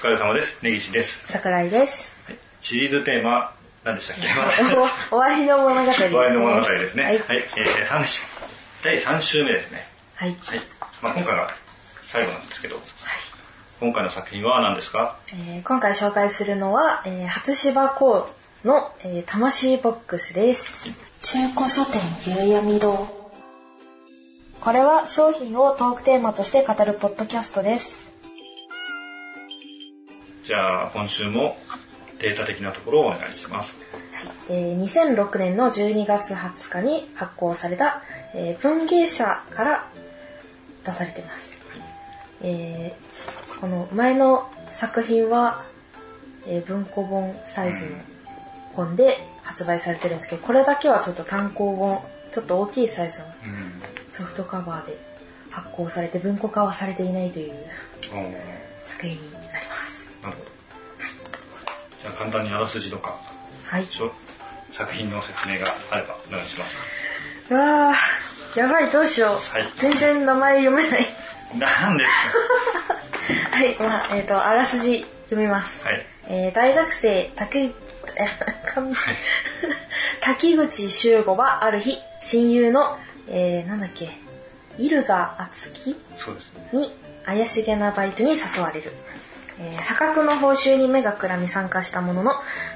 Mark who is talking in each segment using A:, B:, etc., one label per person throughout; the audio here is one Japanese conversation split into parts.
A: 疲れ様です。根岸です。
B: 桜井です。
A: はいシリーズテーマ、何でしたっけ？
B: お終わりの物語ですね。
A: 終わりの物語ですね。
B: は
A: はいい。。えー三週第3週目ですね。
B: はい。
A: はい。まあ今回が最後なんですけど、今回の作品は何ですか？
B: えー今回紹介するのは、えー初芝公の、えー魂ボックスです。中古書店夕闇堂。これは商品をトークテーマとして語るポッドキャストです。
A: じゃあ今週もデータ的なところをお願いします。
B: えー2006年の12月20日に発行された、えー文芸社から出されています。えーこの前の作品は、えー文庫本サイズの本で発売されてるんですけど、これだけはちょっと単行本、ちょっと大きいサイズの
A: うん。
B: ソフトカバーで発行されて文庫化はされていないという作品にな
A: るほど。じゃあ簡単にあらすじとか、
B: はい。
A: 作品の説明があればお願いします。
B: うわー、やばい、どうしよう。
A: はい
B: 全然名前読めない。
A: なんで？す
B: はい、まあ、えっ、と、あらすじ読みます。
A: かはい。
B: えー大学生、滝、滝口修吾はある日、親友の、えー、なんだっけ、イルガ敦樹。に怪しげなバイトに誘われる。えー破格の報酬に目がくらみ参加したものの、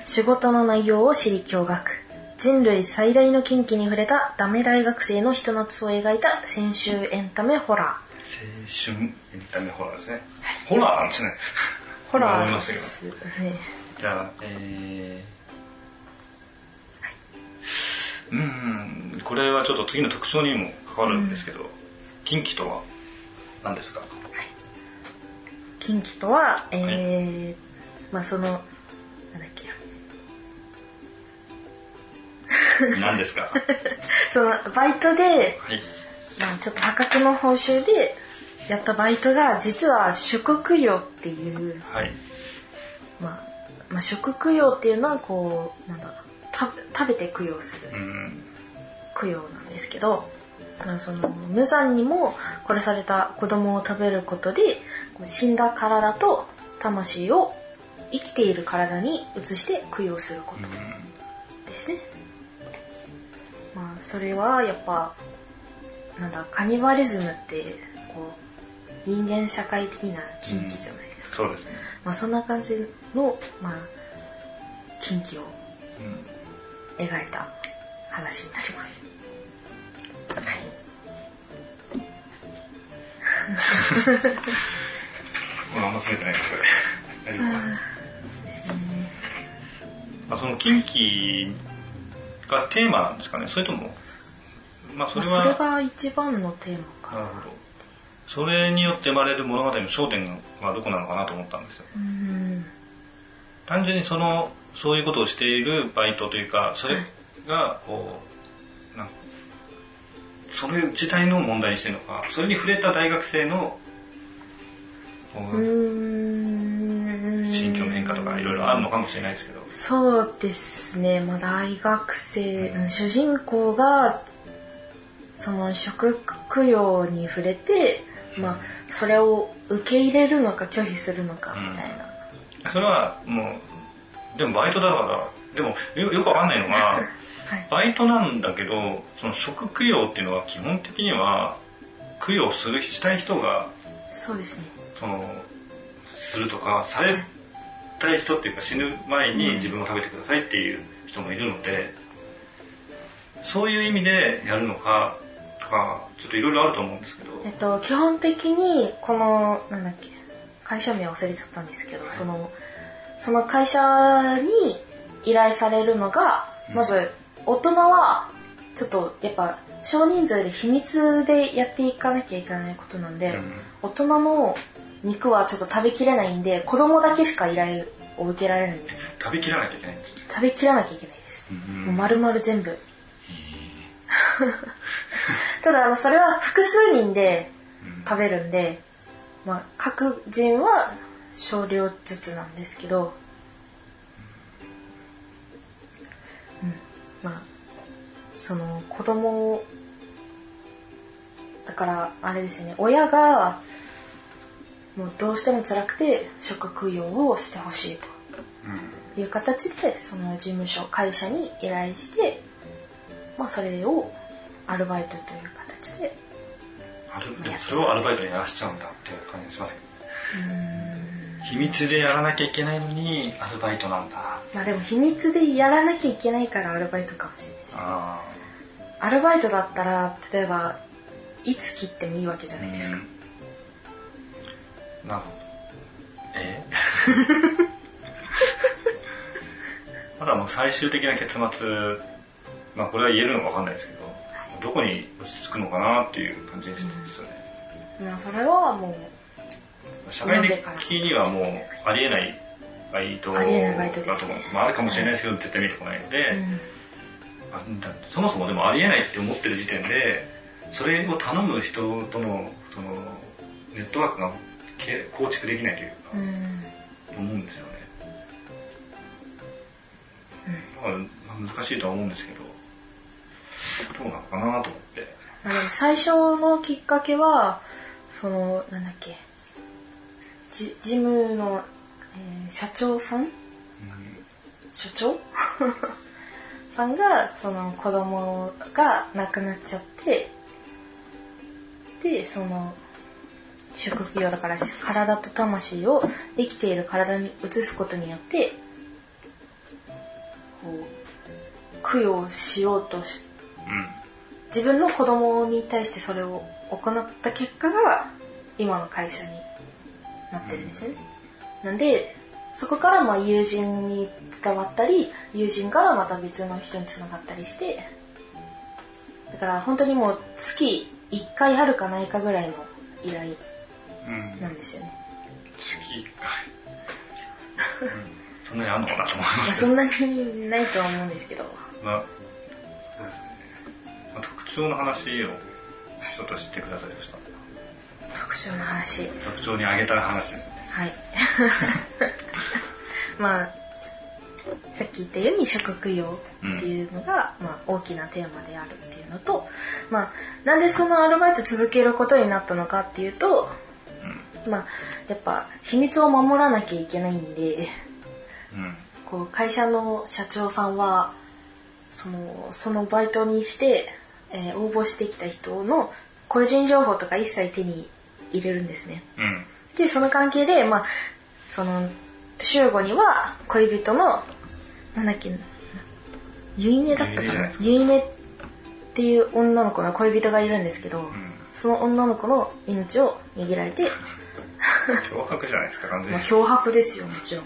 B: 仕事の内容を知り驚愕。人類最大の禁忌に触れたダメ大学生のひと夏を描いた青春エンタメホラー。
A: 青春エンタメホラーですね。ホラーなんですね。
B: ホラーです。ね
A: じゃあ、えー、うん、これはちょっと次の特徴にも関わるんですけど、近畿とは何ですか？
B: 近畿とは、えーまあその、なんだっけな。
A: 何ですか？
B: そのバイトで、
A: はい。
B: まあ、ちょっと破格の報酬でやったバイトが実は食供養っていう、
A: はい。
B: まあ、まあ食供養っていうのはこうなんだた食べて供養する
A: うん。
B: 供養なんですけど、まあ、その無残にも殺された子供を食べることで死んだ体と魂を生きている体に移して供養することですね。まあそれはやっぱなんだカニバリズムってこう人間社会的な禁忌じゃないですか。
A: そうですね。
B: まあそんな感じのまあ禁忌を
A: うん。
B: 描いた話になります。は い。
A: これあんま詰めてないですこれ。大丈夫かなまあ、その近畿がテーマなんですかね？それとも、まあそ
B: まあ
A: れは、
B: それが一番のテーマかな。
A: なるほど。それによって生まれる物語の焦点はどこなのかなと思ったんですよ。
B: うん。
A: 単純にその、そういうことをしているバイトというか、それが、こう、それ自体の問題にしてるのか、それに触れた大学生の。心境の変化とかいろいろあるのかもしれないですけど、
B: そうですね、まあ、大学生、うん。主人公がその食供養に触れて、まあ、それを受け入れるのか拒否するのかみたいな、
A: それはもう、でもバイトだから、でもよよくわかんないのが、
B: はい、
A: バイトなんだけど、その食供養っていうのは基本的には、供養する、したい人が、
B: そうですね。
A: その、するとか、されたい人っていうか死ぬ前に自分も食べてくださいっていう人もいるので、そういう意味でやるのかとか、ちょっといろいろあると思うんですけど、
B: えっと基本的にこのなんだっけ会社名忘れちゃったんですけどそのその会社に依頼されるのがまず大人はちょっとやっぱ少人数で秘密でやっていかなきゃいけないことなんで、
A: うん。
B: 大人の肉はちょっと食べきれないんで子供だけしか依頼を受けられないんです
A: 食べきらなきゃいけないんですよ。
B: 食べきらなきゃいけないです、
A: うん
B: もう丸々全部。ただあのそれは複数人で食べるんで、まあ、各人は少量ずつなんですけど、まあその子供をだからあれですよね親がもうどうしても辛くて職供養をしてほしいと。いう形でその事務所会社に依頼して、まあ、それをアルバイトという形で。
A: でもそれをアルバイトにやらせちゃうんだっていう感じがしますけど秘密でやらなきゃいけないのにアルバイトなんだ。
B: まあでも秘密でやらなきゃいけないからアルバイトかもしれないです
A: あ。
B: アルバイトだったら例えばいつ切ってもいいわけじゃ
A: あ
B: ないですか、
A: なるほど。え？まだもう最終的な結末まあこれは言えるのか分かんないですけどどこに落ち着くのかなっていう感じですよね、
B: まあそれはもう
A: 社会的にはもうありえないバイトだと思うまああるかもしれないですけど、絶対見てこないので、
B: うん
A: そもそもでもありえないって思ってる時点でそれを頼む人とのそのネットワークがけ構築できないというか、
B: うん。
A: 思うんですよね、まあまあ難しいとは思うんですけどどうなのかなと思って。
B: まあでも最初のきっかけはそのなんだっけじ事務の、えー社長さん？所長？さんがその子供が亡くなっちゃってでその職業だから体と魂を生きている体に移すことによってこう供養しようとし
A: うん。
B: 自分の子供に対してそれを行った結果が今の会社になってるんですよね。なんでそこからまあ友人に伝わったり友人からまた別の人につながったりしてだから本当にもう月1回あるかないかぐらいの依頼
A: うん
B: なんですよね。
A: 月1回、うん。そんなにあんのかなと思いま
B: まあ
A: す
B: そんなにないとは思うんですけど。
A: まあそうですね、まあ、特徴の話をちょっと知ってくださいました
B: 特徴の話。
A: 特徴に挙げた話ですね。
B: はい。まあ、さっき言ったように食供養っていうのが、まあ、大きなテーマであるっていうのと、まあ、なんでそのアルバイト続けることになったのかっていうと、まあ、やっぱ秘密を守らなきゃいけないんで、
A: うん。
B: こう会社の社長さんはそのそのバイトにして、えー応募してきた人の個人情報とか一切手に入れるんですね。
A: うん。
B: でその関係でまあその週後には恋人のなんだっけゆいねだったかな？
A: ゆいね
B: っていう女の子の恋人がいるんですけど、その女の子の命を握られて、
A: 脅迫じゃないですか完全
B: まあ、
A: に
B: 脅迫ですよもちろん。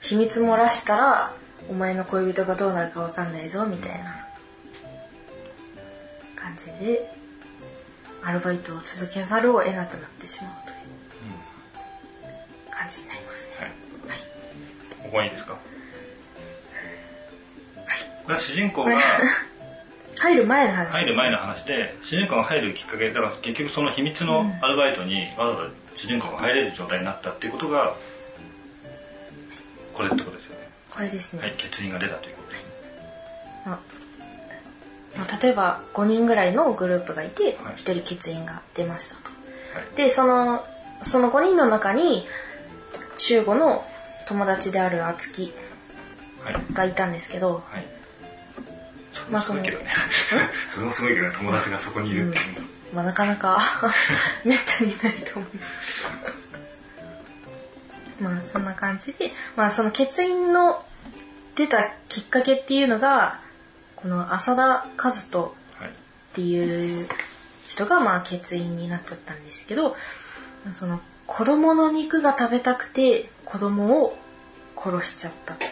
B: 秘密漏らしたらお前の恋人がどうなるかわかんないぞみたいな感じでアルバイトを続けざるを得なくなってしまうという感じになりますね。
A: はい。
B: はい。
A: ここはいいですか？これは主人公が
B: 入る前の話
A: 入る前の話で主人公が入るきっかけだから結局その秘密のアルバイトにわざわざ主人公が入れる状態になったっていうことがこれってことですよね。
B: これですね、
A: はい欠員が出たという
B: 例えば5人ぐらいのグループがいて
A: はい。
B: 1人欠員が出ましたと。
A: はい。
B: でそのその5人の中に週5の友達である敦貴
A: はい。
B: がいたんですけど
A: はい。それ
B: まあ
A: もすごいけどね。それもすごいけどね友達がそこにいるっていう。と
B: まあ、なかなか めったにないと思います。まあそんな感じで、まあその欠員の出たきっかけっていうのが、この浅田和人
A: はい
B: っていう人がまあ欠員になっちゃったんですけど、その子供の肉が食べたくて子供を殺しちゃったっていう。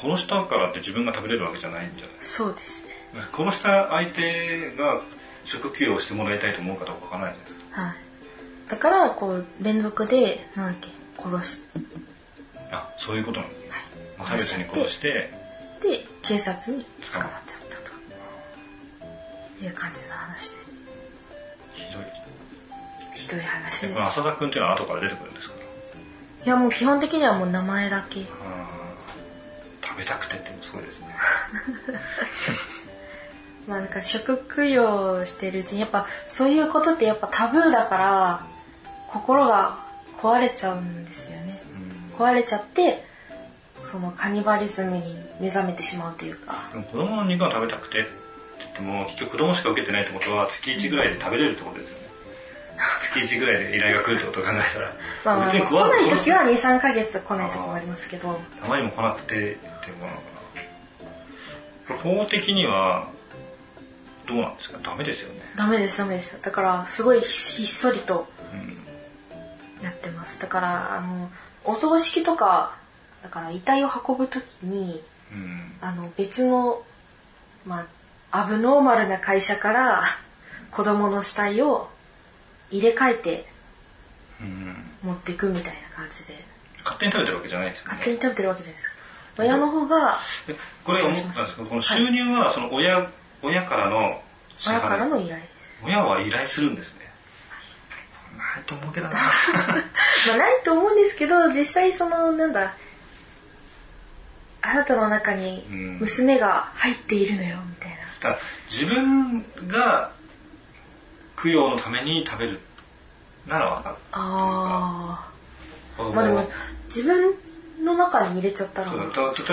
A: 殺したからって自分が食べれるわけじゃないんじゃない？
B: そうですね。
A: 殺した相手が職給をしてもらいたいと思うかどうかわからないじゃないですか
B: はい。だから、こう連続で、なんだっけ、殺し
A: あそういうことなんですね無差別に殺して
B: で警察に捕まっちゃったという感じの話で。す
A: ひどい。
B: ひどい話で。す
A: 浅田君っていうのは後から出てくるんですか？
B: いやもう基本的にはもう名前だけ。
A: 食べたくてってもすごいですね。
B: まあなんか食供養してるうちにやっぱそういうことってやっぱタブーだから心が壊れちゃうんですよね、壊れちゃってそのカニバリズムに目覚めてしまうというか。
A: でも子供の肉が食べたくてって言っても結局子供しか受けてないってことは月1ぐらいで食べれるってことですよね、月1ぐらいで依頼が来るってことを考えたら、
B: まあ、まあ、
A: 別に
B: 来ない時は23か月来ない時もありますけど。
A: あまりにも来なくてっていうことなのかな法的にはどうなんですか？ダメですよね。
B: ダメですダメです。だからすごいひっそりと
A: うん。
B: やってます。だからあのお葬式とかだから遺体を運ぶ時に
A: うん。
B: あの別のまあアブノーマルな会社から子供の死体を入れ替えて
A: うん。
B: 持っていくみたいな感じで。
A: 勝手に食べてるわけじゃないですよね。
B: 勝手に食べてるわけじゃないですか。親の方が
A: でこれ思ったんですけどこの収入はその親,、親からの
B: 親からの依頼。
A: 親は依頼するんですね。ないと思うけどな。
B: まあないと思うんですけど実際そのなんだあなたの中に
A: うん。
B: 娘が入っているのよみたいな。
A: 自分が供養のために食べるならわかる。
B: ああまあでも自分の中に入れちゃったら。
A: 例え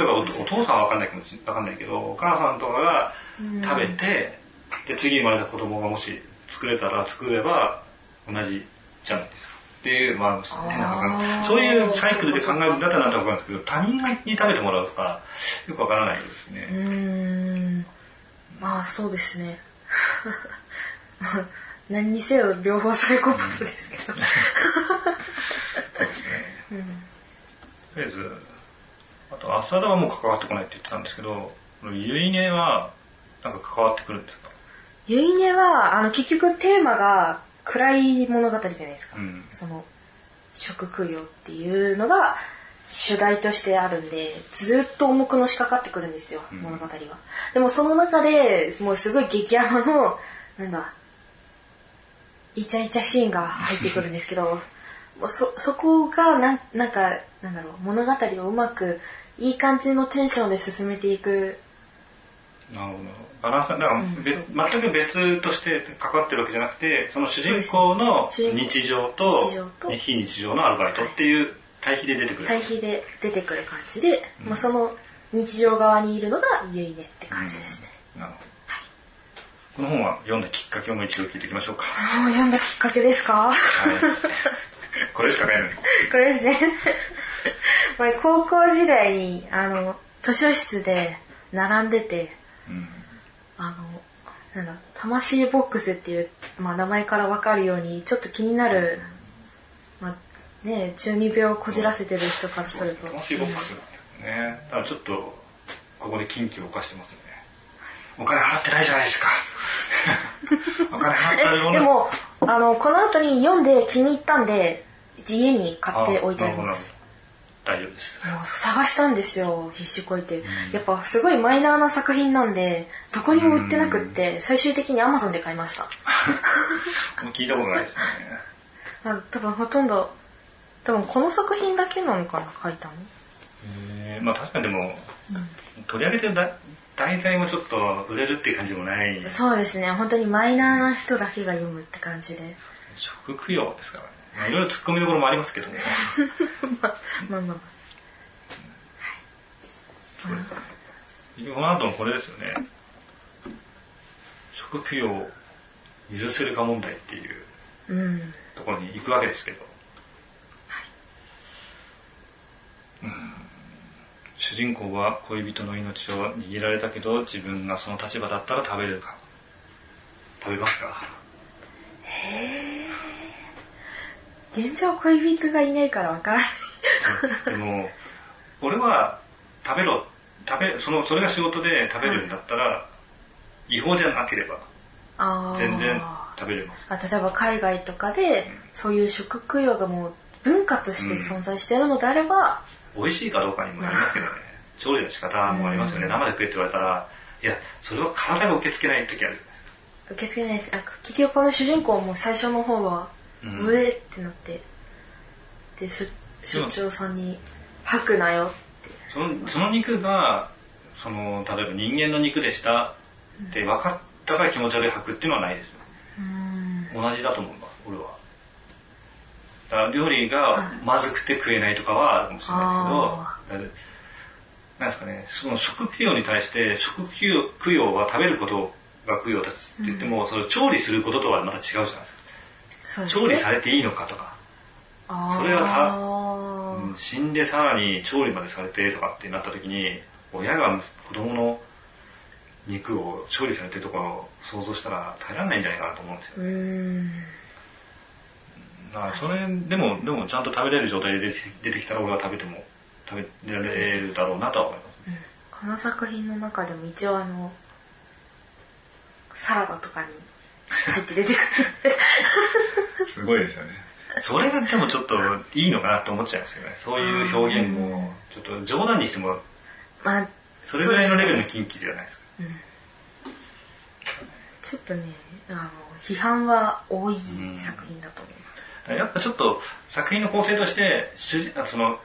A: ばおお父さんは分かんないかもしわかんないけどお母さんとかが食べて、で次生まれた子供がもし作れたら作れば同じじゃないですかっていうまあ変な考えそういうサイクルで考えるんだったらなんとか分かるんですけど他人に食べてもらうとかよくわからないですね、
B: うーん。まあそうですね。まあ何にせよ両方サイコパスですけど。
A: そうですね、とりあえずあと浅田はもう関わってこないって言ってたんですけどゆいねはなんか関わってくるんですか？
B: ゆいねはあの結局テーマが暗い物語じゃないですか、
A: うん。
B: その食供養っていうのが主題としてあるんでずっと重くのしかかってくるんですよ、
A: ん。
B: 物語は。でもその中でもうすごい激ヤバのなんだイチャイチャシーンが入ってくるんですけど もうそそこがなんなんかなんだろう物語をうまくいい感じのテンションで進めていく。
A: なるほどバランスだから別、全く別として関わってるわけじゃなくてその主人公の日常と
B: 日常と
A: 非日常のアルバイトっていう対比で出てくる、
B: 対比で出てくる感じで、まあ、その日常側にいるのがゆいねって感じですね、
A: なるほど。この本は読んだきっかけをもう一度聞いていきましょうか。
B: 読んだきっかけですか？
A: はい。これしかないのに。
B: これですね。まあ高校時代にあの図書室で並んでて
A: うん
B: あのなんだ魂ボックスっていう、まあ、名前から分かるようにちょっと気になる、まあね、中二病をこじらせてる人からすると。
A: 楽しいボックスなんだよね。だからちょっとここで禁忌を犯してますよね。お金払ってないじゃないですか。お金払ってるもの。
B: えでもあのこの後に読んで気に入ったんで家に買って置いてあります。
A: ど大丈夫です。
B: 探したんですよ必死こいて、やっぱすごいマイナーな作品なんでどこにも売ってなくって最終的に Amazon で買いました。
A: もう聞いたことないですね。
B: あ多分ほとんど多分この作品だけなのかな書いたの？
A: えーまあ確かにでも、取り上げてるだ題材もちょっと売れるっていう感じでもない。
B: そうですね。本当にマイナーな人だけが読むって感じで。
A: 食供養ですからねまあいろいろ突っ込みどころもありますけども。
B: まあまあまあ。
A: この後のこれですよね。食供養を許せるか問題っていう
B: うん
A: ところに行くわけですけど、うん。主人公は恋人の命を握られたけど自分がその立場だったら食べるか。食べますか？
B: 現状恋人がいないからわからない。
A: でも俺は食べろ。食べそのそれが仕事で食べるんだったら、違法じゃなければ全然食べれます。
B: あ例えば海外とかでそういう食供養がもう文化として存在しているのであれば、
A: 美味しいかどうかにもよりますけどね。調理の仕方もありますよね、生で食えって言われたらいやそれは体が受け付けない時あるじゃないですか。
B: 受け付けないです。あ結局この主人公も最初の方は、
A: う
B: うんえってなってで出出張さんに「吐くなよ」って
A: そのその肉がその例えば人間の肉でしたって分かったから気持ち悪い吐くっていうのはないですね。
B: うん。
A: 同じだと思うんだ俺は。だから料理がまずくて食えないとかはあるかもしれないですけど、なんですかね、その食供養に対して食供養は食べることが供養だって言っても、それ調理することとはまた違うじゃないですか。調理されていいのかとか、それはたうん死んでさらに調理までされてとかってなった時に、親が子供の肉を調理されてるところを想像したら耐えられないんじゃないかなと思うんですよ。
B: うーん。
A: だからそれでもでもちゃんと食べれる状態で出てきたら俺は食べても食べられるだろうなとは思います。
B: この作品の中でも一応あのサラダとかに入って出てくる
A: すごいですよね。それがでもちょっといいのかなって思っちゃいますよね。そういう表現も。ちょっと冗談にしても
B: まあ
A: それぐらいのレベルの近畿じゃないですか。
B: ちょっとねあの批判は多い作品だと思います、
A: やっぱちょっと作品の構成として主人あその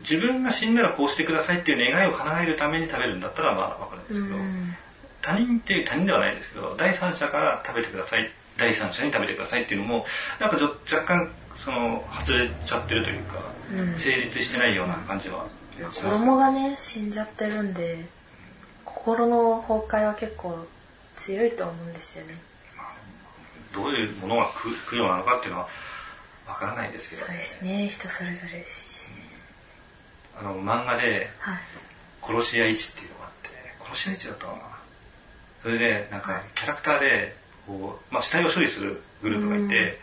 A: 自分が死んだらこうしてくださいっていう願いを叶えるために食べるんだったらまあわかるんですけど、
B: うん。
A: 他人っていう他人ではないですけど第三者から食べてください第三者に食べてくださいっていうのもなんかちょ若干その外れちゃってるというか、
B: うん。
A: 成立してないような感じはします
B: 子供がね死んじゃってるんで心の崩壊は結構強いと思うんですよね。
A: どういうものが供供養なのかっていうのはわからないですけど
B: そうですね。人それぞれですし。
A: あの漫画で
B: はい「
A: 殺し屋一」っていうのがあって殺し屋一だったかな。それでなんかキャラクターでこう、まあ、死体を処理するグループがいて、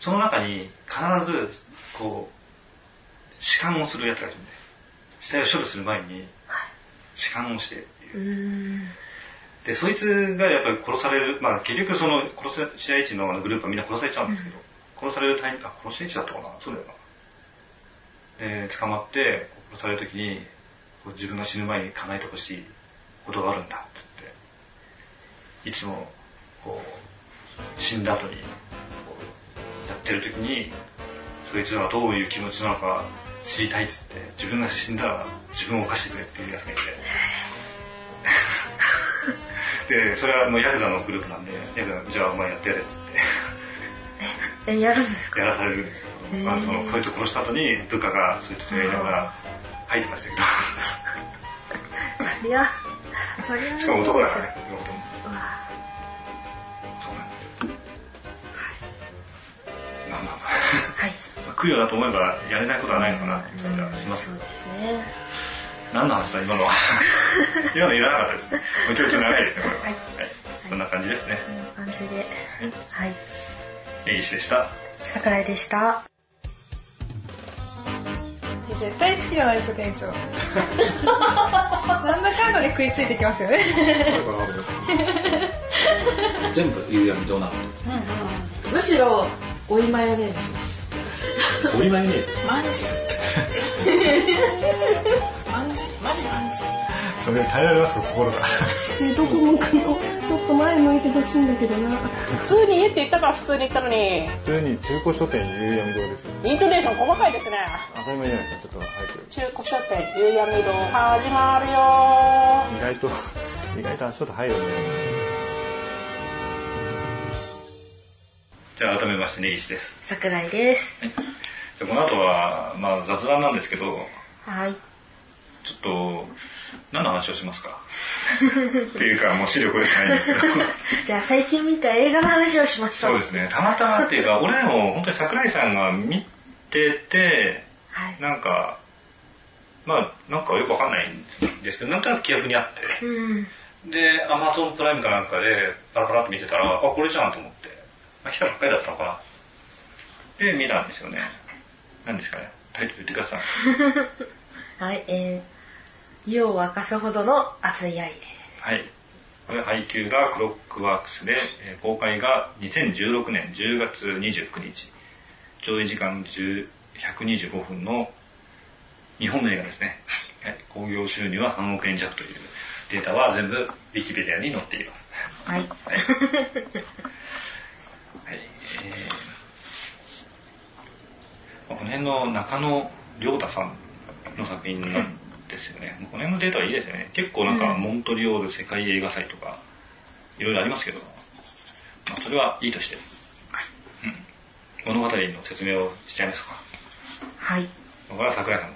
A: その中に必ずこう弛緩をするやつがいるんで死体を処理する前に弛緩をしてっていう。でそいつがやっぱり殺されるまあ結局その殺し屋一のあのグループはみんな殺されちゃうんですけど、殺されるタイミングあ殺し屋一だったかな？そうだよな。で捕まって殺される時にこう自分が死ぬ前に叶えてほしいことがあるんだっつって。いつもこう死んだ後にやってる時にそいつらはどういう気持ちなのか知りたいっつって自分が死んだら自分を犯してくれっていうやつがいて。でそれはもうヤクザのグループなんでヤクザじゃあお前やってやれっつって。
B: えやるんですか？
A: やらされるんですよ、
B: へー。
A: まあ、そのそいつを殺した後に部下がそいつとやりながら吐いてましたけ
B: そりゃそりゃ
A: どしかも男だからね男あ供養だと思えばやれないことはないのかなっていう感じはします。
B: そうですね。
A: 何の話だ今のは。今のいらなかったです。ねもう今日ちょっと長いですねこれ。は、
B: はい。
A: そんな感じですね。
B: こんな感じで。はい。
A: 根岸でした。
B: 桜井でした。
C: 絶対好きじゃないですか店長。なんだかんだで食いついてきますよね。
D: 全部夕闇堂なの？
B: むしろおいマヨネーズ
D: お祝いね。
C: マンジマンジマジマンジ
A: それ耐えられますか心が
E: どこ向くのちょっと前向いてほしいんだけどな
F: 普通に家って言ったから普通に言ったのに
G: 普通に中古書店夕闇堂です
F: イントネーション細かいですね
G: 当たり前じゃないですかちょっと早く
F: 中古書店夕闇堂始まるよ
G: 意外と意外と足音入るね
A: じゃあ改めまして根岸です。
B: 桜井です。
A: じゃあこの後は、まあ、雑談なんですけど
B: はい。
A: ちょっと何の話をしますか？っていうかもう資料これしかないんですけど。
B: じゃあ最近見た映画の話をしましょう。
A: そうですね。たまたまっていうか俺でも本当に桜井さんが見てて
B: はい。
A: なんかまあなんかよくわかんないんですけどなんとなく記憶にあって。
B: うん。
A: でアマゾンプライムかなんかでパラパラっと見てたらあこれじゃんと思って、まあ、来たばっかりだったのかなで見たんですよね何ですかねタイトル言ってください
B: はいえー、湯を沸かすほどの熱い愛です
A: はい。これ配給がクロックワークスで、えー公開が2016年10月29日。上映時間10 125分の日本の映画ですね。はい。興行収入は3億円弱というデータは全部ウィキペディアに載っています。
B: はい
A: はい。はい。えーまあこの中野亮太さんの作品なんですよね。この辺のデータはいいですよね。結構なんか、モントリオール世界映画祭とか、いろいろありますけど、まあ、それはいいとして、うん、物語の説明をしちゃいますか。
B: はい。
A: これは桜井さん。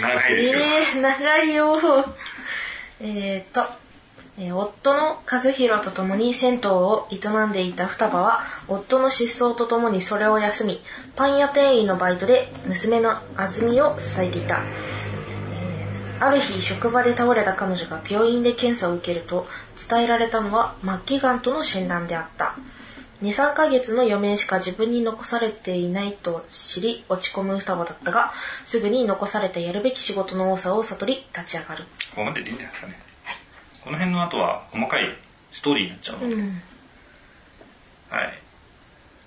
A: 長いですよ、
B: えー、長いよ。えーと、え夫の和弘と共に銭湯を営んでいた双葉は夫の失踪とともにそれを休みパン屋店員のバイトで娘の安住を支えていた、えーある日職場で倒れた彼女が病院で検査を受けると伝えられたのは末期がんとの診断であった。23ヶ月の余命しか自分に残されていないと知り落ち込む双葉だったがすぐに残されたやるべき仕事の多さを悟り立ち上がる。
A: ここまででいいんじゃないですかね、この辺の後は細かいストーリーになっちゃうので、
B: うん。
A: はい。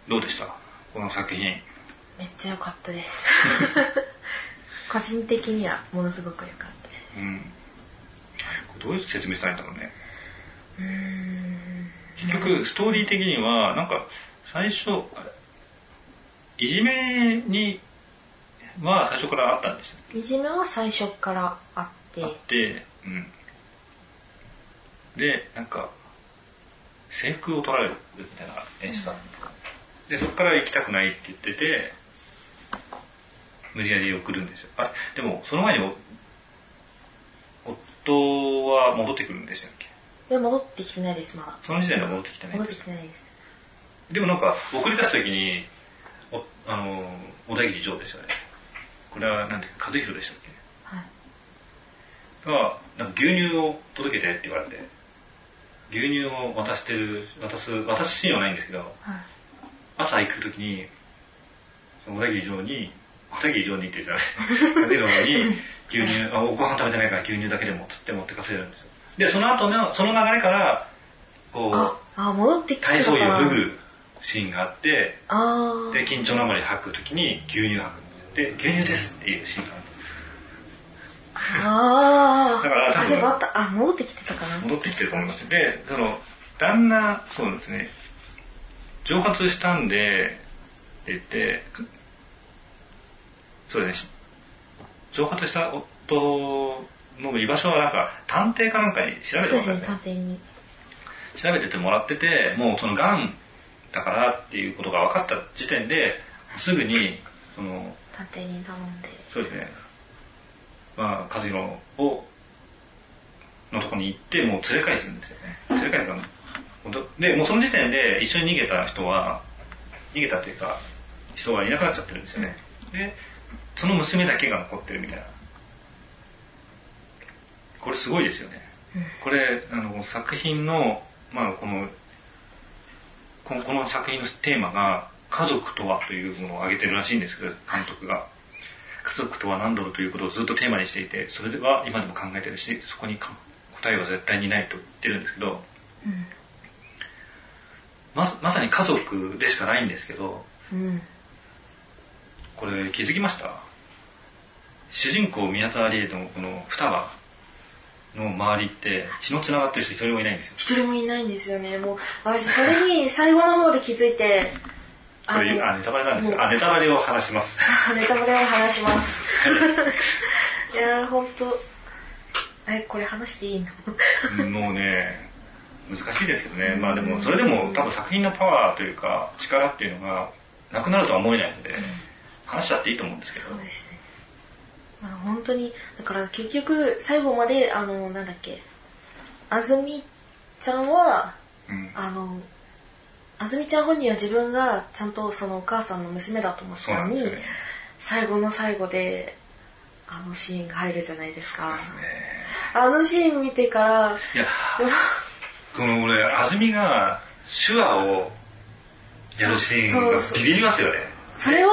A: どうでした？この作品。
B: めっちゃ良かったです。個人的にはものすごく良かったです。
A: うん。どういう説明したらいいん。だろうね結局ストーリー的にはなんか最初いじめには最初からあったんですよ
B: いじめは最初からあって。
A: あって、うん、でなんか制服を取られるみたいな演出だったんですか、でそこから行きたくないって言ってて無理やり送るんですよ。あれでもその前にお夫は戻ってくるんでしたっけ？
B: で戻ってきてないですまだ。
A: その時点では戻ってきてないん
B: 戻ってきてないです。
A: でもなんか送り出す時におあの小田切城ですよね。これは何ていうか和弘でしたっけ？
B: はい。
A: がなんか牛乳を届けてって言われて牛乳を渡してる渡す渡すシーンはないんですけど
B: はい。
A: 朝行く時に小田切城に小田切城にって言ってた和弘に牛乳あご飯食べてないから牛乳だけでもつって持ってかせるんですよ。でその後のその流れからこ
B: あ
A: う
B: あ戻ってきて
A: 体操着を脱ぐシーンがあって
B: あ
A: で緊張のあまり吐く時に牛乳吐くんですよ。で牛乳ですっていうシーンがあるんです
B: あああ
A: だから多分
B: ああ戻ってきてたかな。
A: 戻ってきてると思いますでその旦那そうですね。蒸発したんでって言ってそうですね。蒸発した夫の居場所はなんか探偵かなんかに調べて
B: そうですね探偵に。
A: 調べててもらっててもうそのがんだからっていうことが分かった時点ですぐにその
B: 探偵に頼んで。
A: そうですねまあ和弘をのとこに行ってもう連れ返すんですよね。連れ返すでもうその時点で一緒に逃げた人は逃げたっていうか人がいなくなっちゃってるんですよね。でその娘だけが残ってるみたいな。これすごいですよね、これあの作品のまあこのこのこの作品のテーマが「家族とは」というものを挙げてるらしいんですけど監督が。家族とは何だろうということをずっとテーマにしていてそれは今でも考えてるしそこにか答えは絶対にないと言ってるんですけど、ままさに家族でしかないんですけど
B: うん。
A: これ気づきました？主人公宮沢りえのこの双葉の周りって血のつながってる人一人もいないんですよ。
B: 一人もいないんですよね。もう私それに最後の方で気づいて
A: これ
B: の
A: あネタバレなんですあネタバレを話します。
B: ネタバレを話します。い。やーほんとえこれ話していいの？
A: もうね難しいですけどね。まあでもそれでも多分作品のパワーというか力っていうのがなくなるとは思えないので話しちゃっていいと思うんですけど。
B: そうですね。まあ本当にだから結局最後まであのなんだっけ。あずみちゃんは
A: うん。
B: あのあずみちゃん本人は自分がちゃんとそのお母さんの娘だと思ったのに、
A: ね。
B: 最後の最後であのシーンが入るじゃないですか。あのシーン見てから
A: いやこの俺安住が手話をやるシーンがビビりますよね。
B: それを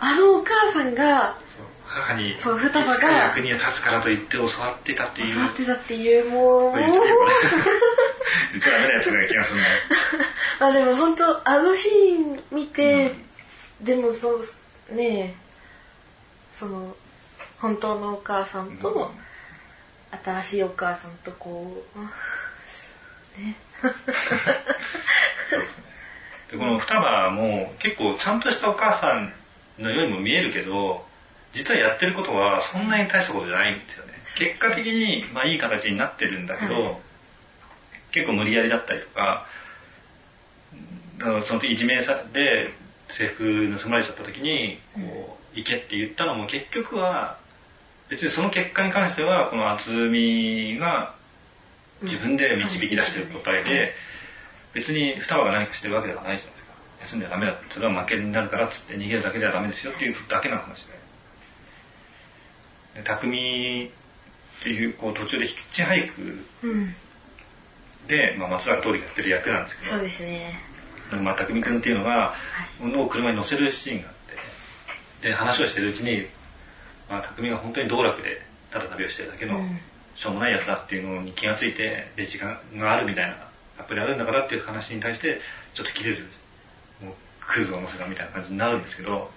B: あのお母さんが
A: 母に
B: そう双葉が
A: 役に立つからと言って教わってたっていう。
B: 座ってたっていうもう
A: これ言っちゃこれ言っちゃダメなやつな気がするな
B: あでも本当あのシーン見て、でもそうねえその本当のお母さんと、新しいお母さんとこう ね。
A: でこの双葉も結構ちゃんとしたお母さんのようにも見えるけど実はやってることはそんなに大したことじゃないんですよね。結果的にまあいい形になってるんだけど、
B: はい
A: 結構無理やりだったりとかその時いじめさで制服盗まれちゃった時にこう行けって言ったのも結局は別にその結果に関してはこの渥美が自分で導き出してる答えで別に双葉が何かしてるわけではないじゃないですか。休んではダメだそれは負けになるからっつって逃げるだけではダメですよっていうだけの話で。で匠っていうこう途中でヒッチハイク
B: うん。
A: で、まあ、松坂桃李がやってる役なんですけど。
B: そうですね。
A: まあ、匠君っていうのが、の車に乗せるシーンがあって。で話をしてるうちに、まあ、匠が本当に道楽でただ旅をしてるだけの、
B: うん。
A: しょうもないやつだっていうのに気がついてで時間があるみたいなアプリあるんだからっていう話に対してちょっと切れるもうクズを乗せたみたいな感じになるんですけど。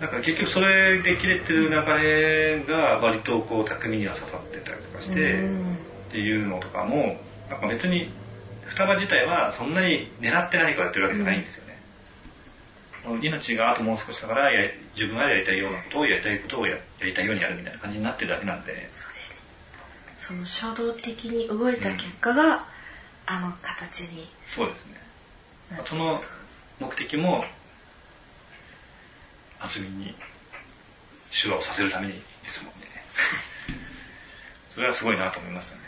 A: だから結局それで切れてる流れが割とこう匠には刺さってたりとかして、
B: うん
A: っていうのとかもなんか別に双葉自体はそんなに狙って何かをやってるわけじゃないんですよね。命があともう少しだからや自分がやりたいようなことをやりたいことをややりたいようにやるみたいな感じになってるだけなんで
B: その衝動的に動いた結果が、あの形に
A: そうですね。その目的も渥美に手話をさせるためにですもんね。それはすごいなと思いましたね。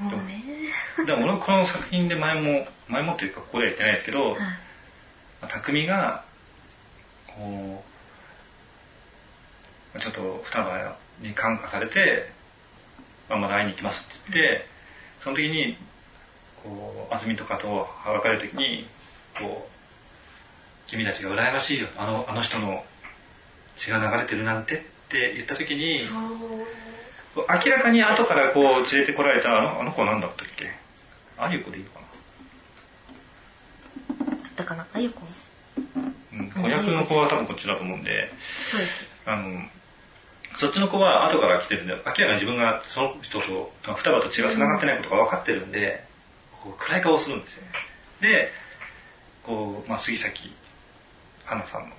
B: もうね。
A: でも俺はこの作品で前も前もというかここでは言ってないですけど、
B: はい。
A: まあ匠がこうちょっと双葉に感化されて、まあ、まだ会いに行きますって言ってその時にこう安住とかと別れる時にこう君たちが羨ましいよあのあの人の血が流れてるなんてって言った時に
B: そう
A: 明らかに後からこう連れてこられたあのあの子は何だったっけ？あゆ子でいいのか
B: だったかな？あゆこ
A: な、うん、子役の子は多分こっちだと思うんであのそっちの子は後から来てるんで明らかに自分がその人と双葉と血が繋がってないことが分かってるんで、こう暗い顔をするんですよね。でこう、まあ、杉咲花さんの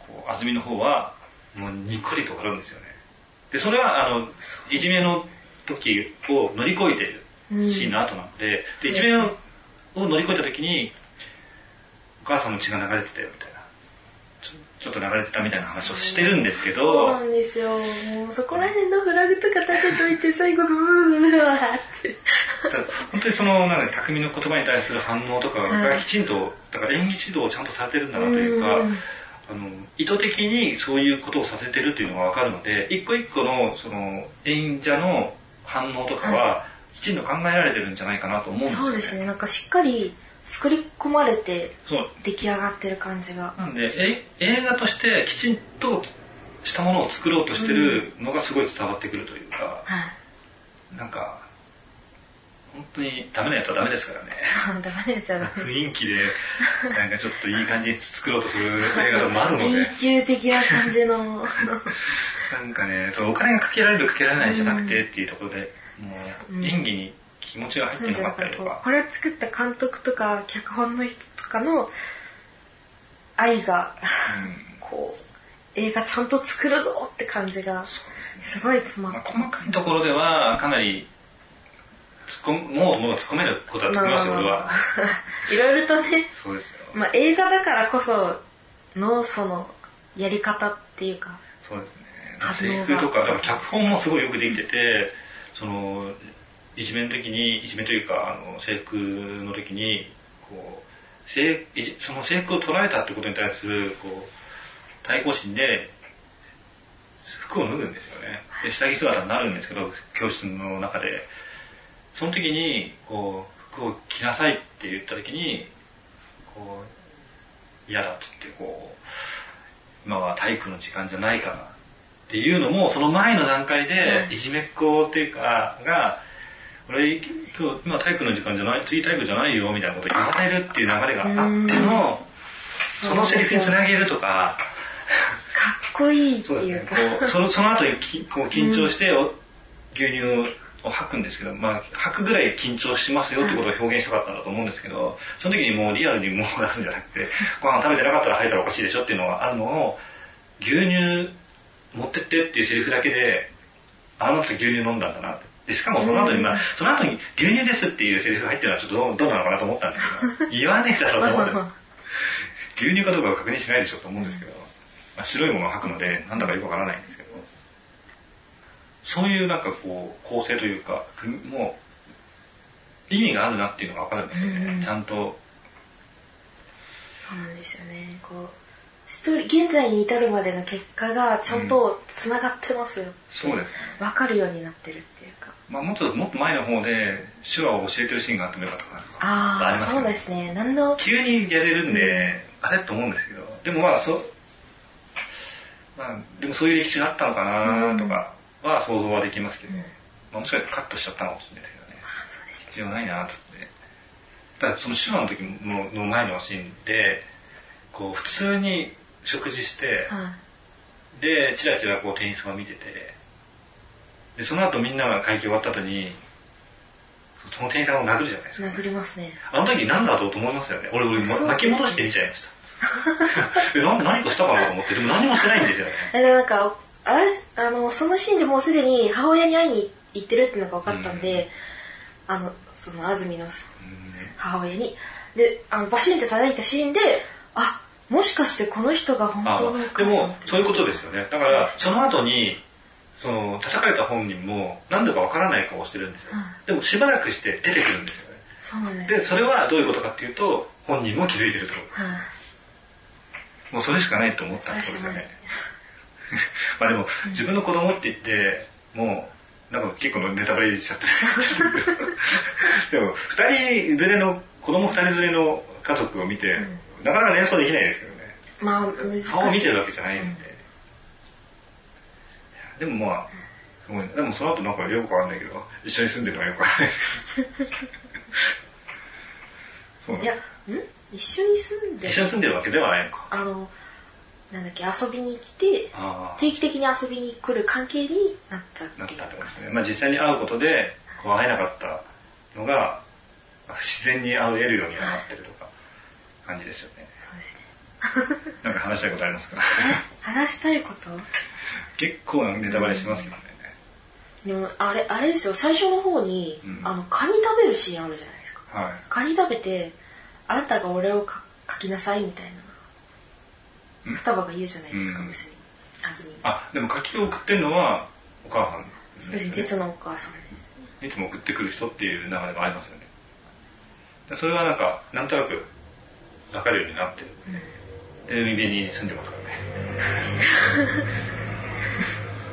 A: こう安住の方はもうにっこりと笑うんですよねでそれはあのいじめの時を乗り越えているシーンの後なので,、でいじめをを乗り越えた時にお母さんの血が流れてたよみたいな。ちょちょっと流れてたみたいな話をしてるんですけ
B: そう
A: ど
B: なんですよ。もうそこら辺のフラグとか立てといて最後ブーブーブーって
A: 本当にそのなんか匠の言葉に対する反応とかが
B: はい
A: きちんとだから演技指導をちゃんとされてるんだなというか、
B: うん
A: あの意図的にそういうことをさせてるっていうのが分かるので一個一個のその演者の反応とかはきちんと考えられてるんじゃないかなと思うんですよね。
B: そうですね。なんかしっかり作り込まれて
A: そう。
B: 出来上がってる感じが。
A: なんでえ映画としてきちんとしたものを作ろうとしてるのがすごい伝わってくるというか、
B: はい。
A: なんか本当にダメなやつはダメですからね。
B: ダメなやつはダメ。
A: 雰囲気でなんかちょっといい感じに作ろうとする映画とかもあるので。
B: B 級的な感じの。
A: なんかねお金がかけられるかけられないじゃなくてっていうところでもう演技に気持ちが入ってなかったりとか
B: これを作った監督とか脚本の人とかの愛がこう映画ちゃんと作るぞって感じがすごい詰ま
A: まあ、
B: って
A: 細かいところではかなり突っ込むもうもう突っ込めることは突っ込みますよ俺は。
B: いろいろとね、
A: そうですよ。
B: まあ、映画だからこそのそのやり方っていうか。
A: そうですね。
B: 反
A: セリフとかだから脚本もすごいよくできててそのいじめの時にいじめというかあの制服の時にこう制その制服を捉えたってことに対するこう対抗心で服を脱ぐんですよね。で下着姿になるんですけど教室の中でその時にこう服を着なさいって言った時にこう嫌だっつってこう今は体育の時間じゃないからっていうのもその前の段階でいじめっ子っていうかが俺今日今体育の時間じゃない次体育じゃないよみたいなこと言われるっていう流れがあってのそのセリフにつなげるとか。
B: かっこいいって
A: そうだね。
B: いうか
A: こうそのその後にきこう緊張してお牛乳を吐くんですけど、まあ、吐くぐらい緊張しますよってことを表現したかったんだと思うんですけどその時にもうリアルにもう出すんじゃなくて ご飯食べてなかったら吐いたらおかしいでしょっていうのがあるのを牛乳持ってってっていうセリフだけであの人牛乳飲んだんだなって。でしかもその後に、まあ、その後に牛乳ですっていうセリフが入ってるのはちょっとどうどうなのかなと思ったんですけど、言わねえだろうと思って。牛乳かどうかは確認しないでしょうと思うんですけど、まあ、白いものを吐くので、なんだかよくわからないんですけど、そういうなんかこう、構成というか、くもう、意味があるなっていうのがわかるんですよね。ちゃんと、
B: そうなんですよね。こうストーリー現在に至るまでの結果がちゃんとつながってますよ、
A: そうですね。
B: 分かるようになってるっていうか。
A: まあ、もっともっと前の方で手話を教えてるシーンがあってもよかったかなとか
B: ああ
A: ね。
B: そうですね。何の
A: 急にやれるんで、あれと思うんですけど。でもまあそうまあでもそういう歴史があったのかなとかは想像はできますけど、まあ、もしかしたらカットしちゃったのかもしれないですけどね。必要ないなっつって。ただその手話の時のの前のシーンでこう普通に食事して、
B: はい。
A: でチラチラこう店員さんが見ててでその後みんなが会計終わった後にその店員さんを殴るじゃないですか。
B: 殴りますね。
A: あの時何だろうと思いますよね。俺俺
B: そう
A: 巻き戻して見ちゃいました。えなんで何かしたかなと思ってでも何もしてないんですよね。
B: なんかあれあのそのシーンでもうすでに母親に会いに行ってるっていうのが分かったんで、あのその安住の母親に。であのバシンって叩いたシーンであもしかしてこの人が本
A: あ
B: 当のお
A: でもそういうことですよね。だからその後にその叩かれた本人も何だかわからない顔をしてるんですよ、でもしばらくして出てくるんですよね。
B: そうなんです。
A: でそれはどういうことかっていうと本人も気づいてると。
B: はい
A: もうそれしかないと思ったってことですよね まあでも自分の子供って言ってもうなんか結構ネタバレしちゃってる。でも二人連れの子供二人連れの家族を見て、なかなか連想できないですけどね。
B: まあ
A: 顔を見てるわけじゃないんで、でもまあすごいでもその後なんかよくわかんないけど一緒に住んでるのはよくわかんないですけどそうなん
B: いやん？一緒に住んで
A: 一緒に住んでるわけではないのか。
B: あのなんだっけ遊びに来て定期的に遊びに来る関係になった
A: なってことですね、まあ、実際に会うことでこう会えなかったのが自然に会えるようにはなってるとか感じですよね。なんか話したいことありますか？
B: 話したいこと？
A: 結構なネタバレしてますけどね、
B: でもあれあれですよ。最初の方に、
A: うん。
B: あのカニ食べるシーンあるじゃないですか。
A: はい。
B: カニ食べてあなたが俺をか書きなさいみたいな双葉が言うじゃないですか
A: うん
B: 娘に。安住に
A: あでも柿を送ってるのはお母さんですね。
B: 実のお母さん。で
A: いつも送ってくる人っていう流れがありますよね。でそれはなんかなんとなく分かるようになってる、で海辺に住んでますからね。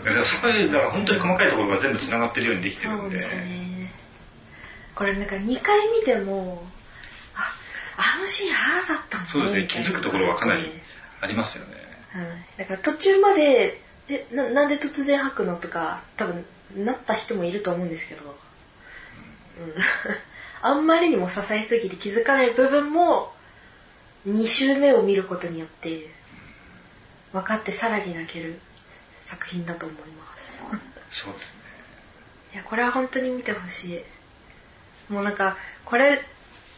A: だからそこでだから本当に細かいところが全部つながってるようにできてるんで。
B: そうですね。これなんか2回見てもああのシーンああだったんだ
A: そうですね。気づくところはかなりありますよね。
B: はい、だから途中までえななんで突然吐くのとか多分なった人もいると思うんですけど、うん、あんまりにも支えすぎて気づかない部分も2周目を見ることによって分かってさらに泣ける作品だと思います。
A: そうですね。
B: いやこれは本当に見てほしい。もうなんかこれ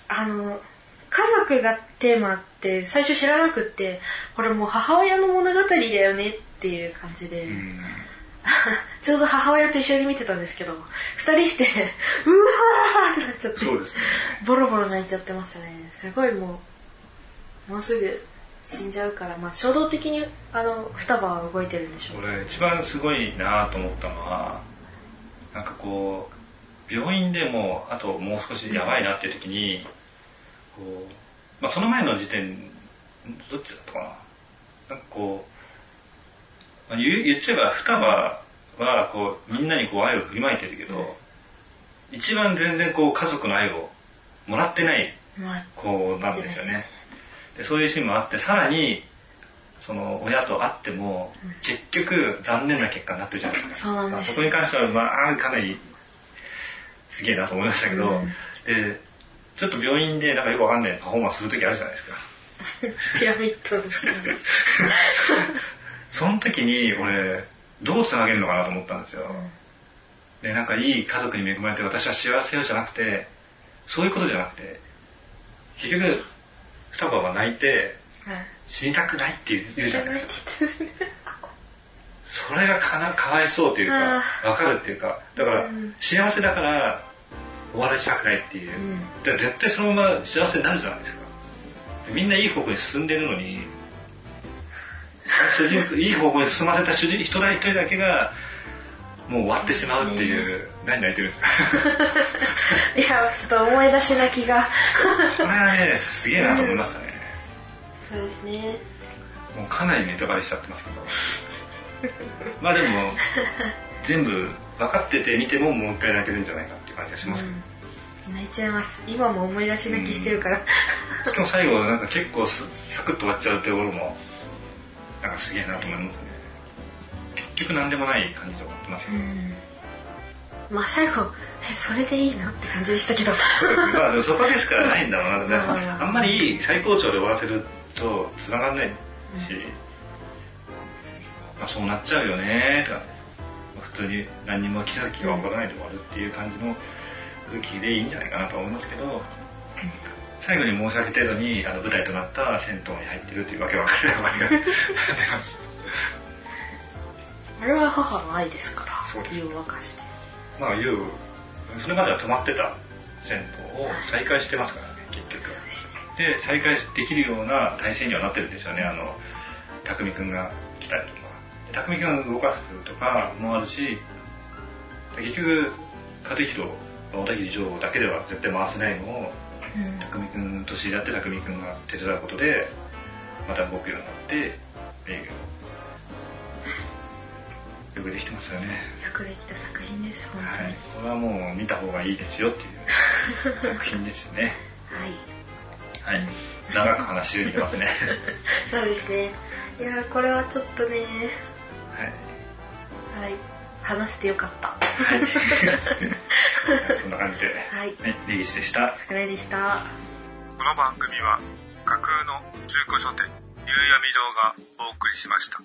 B: あの家族がテーマって最初知らなくってこれもう母親の物語だよねっていう感じで、
A: うん。
B: ちょうど母親と一緒に見てたんですけど二人してうわーってなっちゃって
A: そうですね。
B: ボロボロ泣いちゃってましたね。すごいもうもうすぐ死んじゃうからまあ衝動的にあの双葉は動いてるんでしょう。
A: 俺一番すごいなと思ったのはなんかこう病院でもあともう少しやばいなっていう時にこう、まあ、その前の時点どっちだったかななんかこう、まあ、言う言っちゃえば双葉はこうみんなにこう愛を振りまいてるけど一番全然こう家族の愛をもらってない
B: まあ
A: 子なんですよね。でそういうシーンもあってさらにその親と会っても結局残念な結果になってるじゃないですか。
B: そうなん
A: そこに関してはまあかなりすげえなと思いましたけど、でちょっと病院でなんかよくわかんないパフォーマンスする時あるじゃないですか。
B: ピラミッドで
A: その時に俺どうつなげるのかなと思ったんですよ。でなんかいい家族に恵まれて私は幸せよじゃなくてそういうことじゃなくて結局双葉は泣いて
B: はい。
A: 死にたくないって言うじゃないですか。それがかなかわいそうというかわかるっていうか。だから、幸せだから終わらしたくないっていう、だから絶対そのまま幸せになるじゃないですか。みんないい方向に進んでるのに主人公 いい方向に進ませた主人一人一人だけがもう終わってしまうっていう、何泣いてるんですか。
B: いやちょっと思い出し泣きが。
A: これはねすげえなと思いましたね、
B: そうですね。
A: もうかなりネタバレしちゃってますけど。まあでも全部分かってて見てももう一回泣けるんじゃないかっていう感じがします、
B: 泣いちゃいます。今も思い出し泣きしてるから、
A: しかも最後なんか結構すサクッと終わっちゃうところもなんかすげえなと思いますね。結局何でもない感じで終わってますけど、
B: まあ最後えそれでいいのって感じでしたけど。
A: まあでもそこでしかないんだろうな
B: あ
A: んまりいい最高潮で終わらせると繋がんないし、まあ、そうなっちゃうよねって感じです普通に何にも気づきが起こらないで終わるっていう感じの空気でいいんじゃないかなと思いますけど最後に申し上げ程度にあの舞台となった銭湯に入ってるというわけわかる名前が出ます
B: あれは母の愛ですから湯を沸かして。
A: まあいうそれまでは止まってた銭湯を再開してますからね結局で再開できるような体制にはなってるんですよね。あの匠くんが来たり匠くんが動かすとかもあるしで結局和弘小田切城だけでは絶対回せないのを匠くんと知り合って匠くんが手伝うことでまた動くようになって営業。よくできてますよね。
B: よくできた作品です本当に。
A: はい、これはもう見た方がいいですよっていう 作品ですよね。
B: はい、
A: はい、長く話しすぎてますね。
B: そうですね。いやこれはちょっとね
A: はい、
B: はい。話してよかった。
A: はい、そんな感じで、
B: はい。
A: はい、根岸でした。
B: 桜井でした。
A: この番組は架空の中古書店夕闇堂がお送りしました。